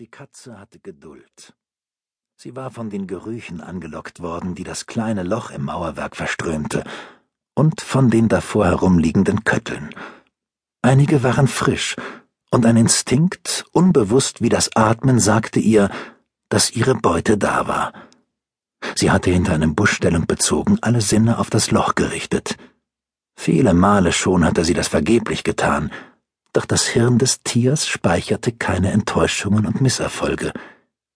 Die Katze hatte Geduld. Sie war von den Gerüchen angelockt worden, die das kleine Loch im Mauerwerk verströmte, und von den davor herumliegenden Kötteln. Einige waren frisch, und ein Instinkt, unbewusst wie das Atmen, sagte ihr, dass ihre Beute da war. Sie hatte hinter einem Busch Stellung bezogen, alle Sinne auf das Loch gerichtet. Viele Male schon hatte sie das vergeblich getan, doch das Hirn des Tiers speicherte keine Enttäuschungen und Misserfolge.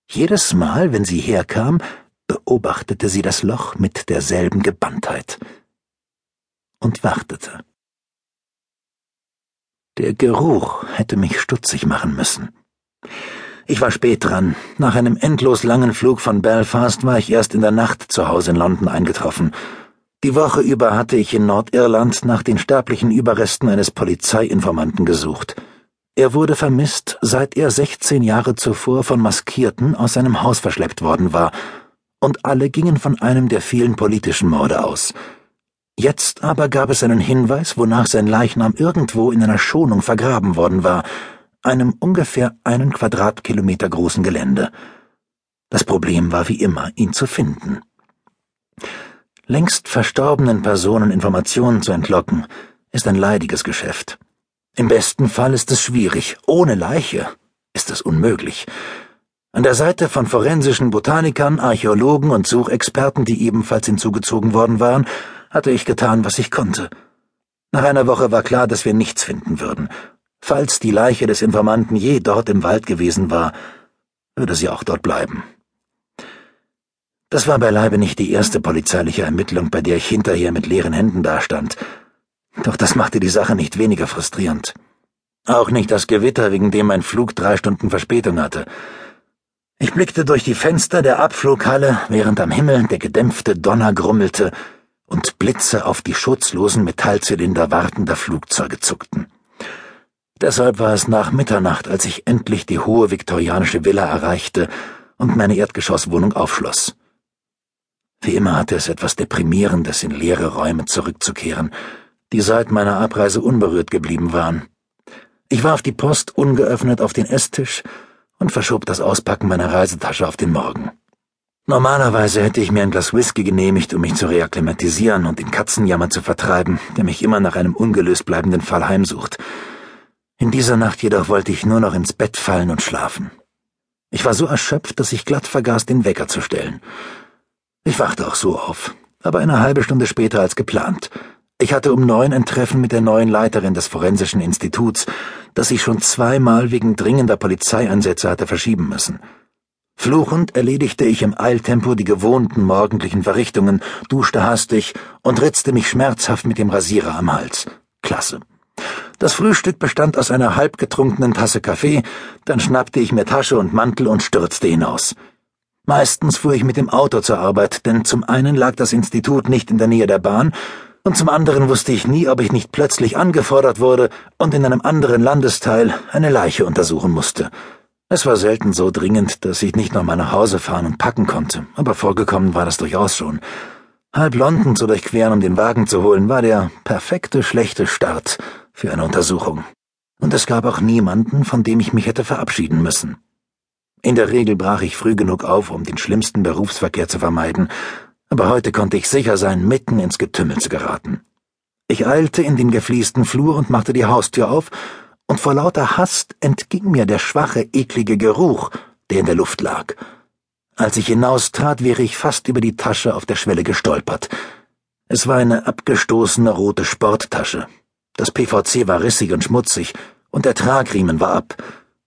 Jedes Mal, wenn sie herkam, beobachtete sie das Loch mit derselben Gebanntheit und wartete. Der Geruch hätte mich stutzig machen müssen. Ich war spät dran. Nach einem endlos langen Flug von Belfast war ich erst in der Nacht zu Hause in London eingetroffen die Woche über hatte ich in Nordirland nach den sterblichen Überresten eines Polizeiinformanten gesucht. Er wurde vermisst, seit er 16 Jahre zuvor von Maskierten aus seinem Haus verschleppt worden war, und alle gingen von einem der vielen politischen Morde aus. Jetzt aber gab es einen Hinweis, wonach sein Leichnam irgendwo in einer Schonung vergraben worden war, einem ungefähr einen Quadratkilometer großen Gelände. Das Problem war wie immer, ihn zu finden längst verstorbenen Personen Informationen zu entlocken, ist ein leidiges Geschäft. Im besten Fall ist es schwierig, ohne Leiche ist es unmöglich. An der Seite von forensischen Botanikern, Archäologen und Suchexperten, die ebenfalls hinzugezogen worden waren, hatte ich getan, was ich konnte. Nach einer Woche war klar, dass wir nichts finden würden. Falls die Leiche des Informanten je dort im Wald gewesen war, würde sie auch dort bleiben. Das war beileibe nicht die erste polizeiliche Ermittlung, bei der ich hinterher mit leeren Händen dastand. Doch das machte die Sache nicht weniger frustrierend. Auch nicht das Gewitter, wegen dem mein Flug drei Stunden Verspätung hatte. Ich blickte durch die Fenster der Abflughalle, während am Himmel der gedämpfte Donner grummelte und Blitze auf die schutzlosen Metallzylinder wartender Flugzeuge zuckten. Deshalb war es nach Mitternacht, als ich endlich die hohe viktorianische Villa erreichte und meine Erdgeschosswohnung aufschloss. Wie immer hatte es etwas Deprimierendes, in leere Räume zurückzukehren, die seit meiner Abreise unberührt geblieben waren. Ich warf die Post ungeöffnet auf den Esstisch und verschob das Auspacken meiner Reisetasche auf den Morgen. Normalerweise hätte ich mir ein Glas Whisky genehmigt, um mich zu reakklimatisieren und den Katzenjammer zu vertreiben, der mich immer nach einem ungelöst bleibenden Fall heimsucht. In dieser Nacht jedoch wollte ich nur noch ins Bett fallen und schlafen. Ich war so erschöpft, dass ich glatt vergaß, den Wecker zu stellen. Ich wachte auch so auf, aber eine halbe Stunde später als geplant. Ich hatte um neun ein Treffen mit der neuen Leiterin des Forensischen Instituts, das ich schon zweimal wegen dringender Polizeieinsätze hatte verschieben müssen. Fluchend erledigte ich im Eiltempo die gewohnten morgendlichen Verrichtungen, duschte hastig und ritzte mich schmerzhaft mit dem Rasierer am Hals. Klasse. Das Frühstück bestand aus einer halbgetrunkenen Tasse Kaffee, dann schnappte ich mir Tasche und Mantel und stürzte hinaus. Meistens fuhr ich mit dem Auto zur Arbeit, denn zum einen lag das Institut nicht in der Nähe der Bahn, und zum anderen wusste ich nie, ob ich nicht plötzlich angefordert wurde und in einem anderen Landesteil eine Leiche untersuchen musste. Es war selten so dringend, dass ich nicht noch mal nach Hause fahren und packen konnte, aber vorgekommen war das durchaus schon. Halb London zu durchqueren, um den Wagen zu holen, war der perfekte schlechte Start für eine Untersuchung. Und es gab auch niemanden, von dem ich mich hätte verabschieden müssen. In der Regel brach ich früh genug auf, um den schlimmsten Berufsverkehr zu vermeiden, aber heute konnte ich sicher sein, mitten ins Getümmel zu geraten. Ich eilte in den gefliesten Flur und machte die Haustür auf, und vor lauter Hast entging mir der schwache, eklige Geruch, der in der Luft lag. Als ich hinaustrat, wäre ich fast über die Tasche auf der Schwelle gestolpert. Es war eine abgestoßene rote Sporttasche. Das PVC war rissig und schmutzig, und der Tragriemen war ab.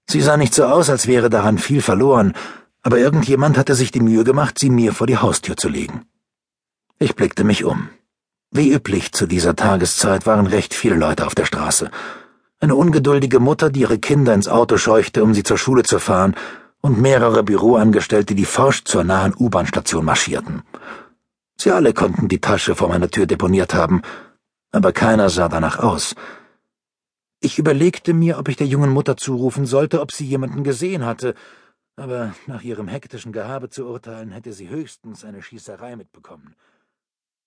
Sie sah nicht so aus, als wäre daran viel verloren, aber irgendjemand hatte sich die Mühe gemacht, sie mir vor die Haustür zu legen. Ich blickte mich um. Wie üblich zu dieser Tageszeit waren recht viele Leute auf der Straße. Eine ungeduldige Mutter, die ihre Kinder ins Auto scheuchte, um sie zur Schule zu fahren, und mehrere Büroangestellte, die forsch zur nahen U-Bahn-Station marschierten. Sie alle konnten die Tasche vor meiner Tür deponiert haben, aber keiner sah danach aus. Ich überlegte mir, ob ich der jungen Mutter zurufen sollte, ob sie jemanden gesehen hatte, aber nach ihrem hektischen Gehabe zu urteilen, hätte sie höchstens eine Schießerei mitbekommen.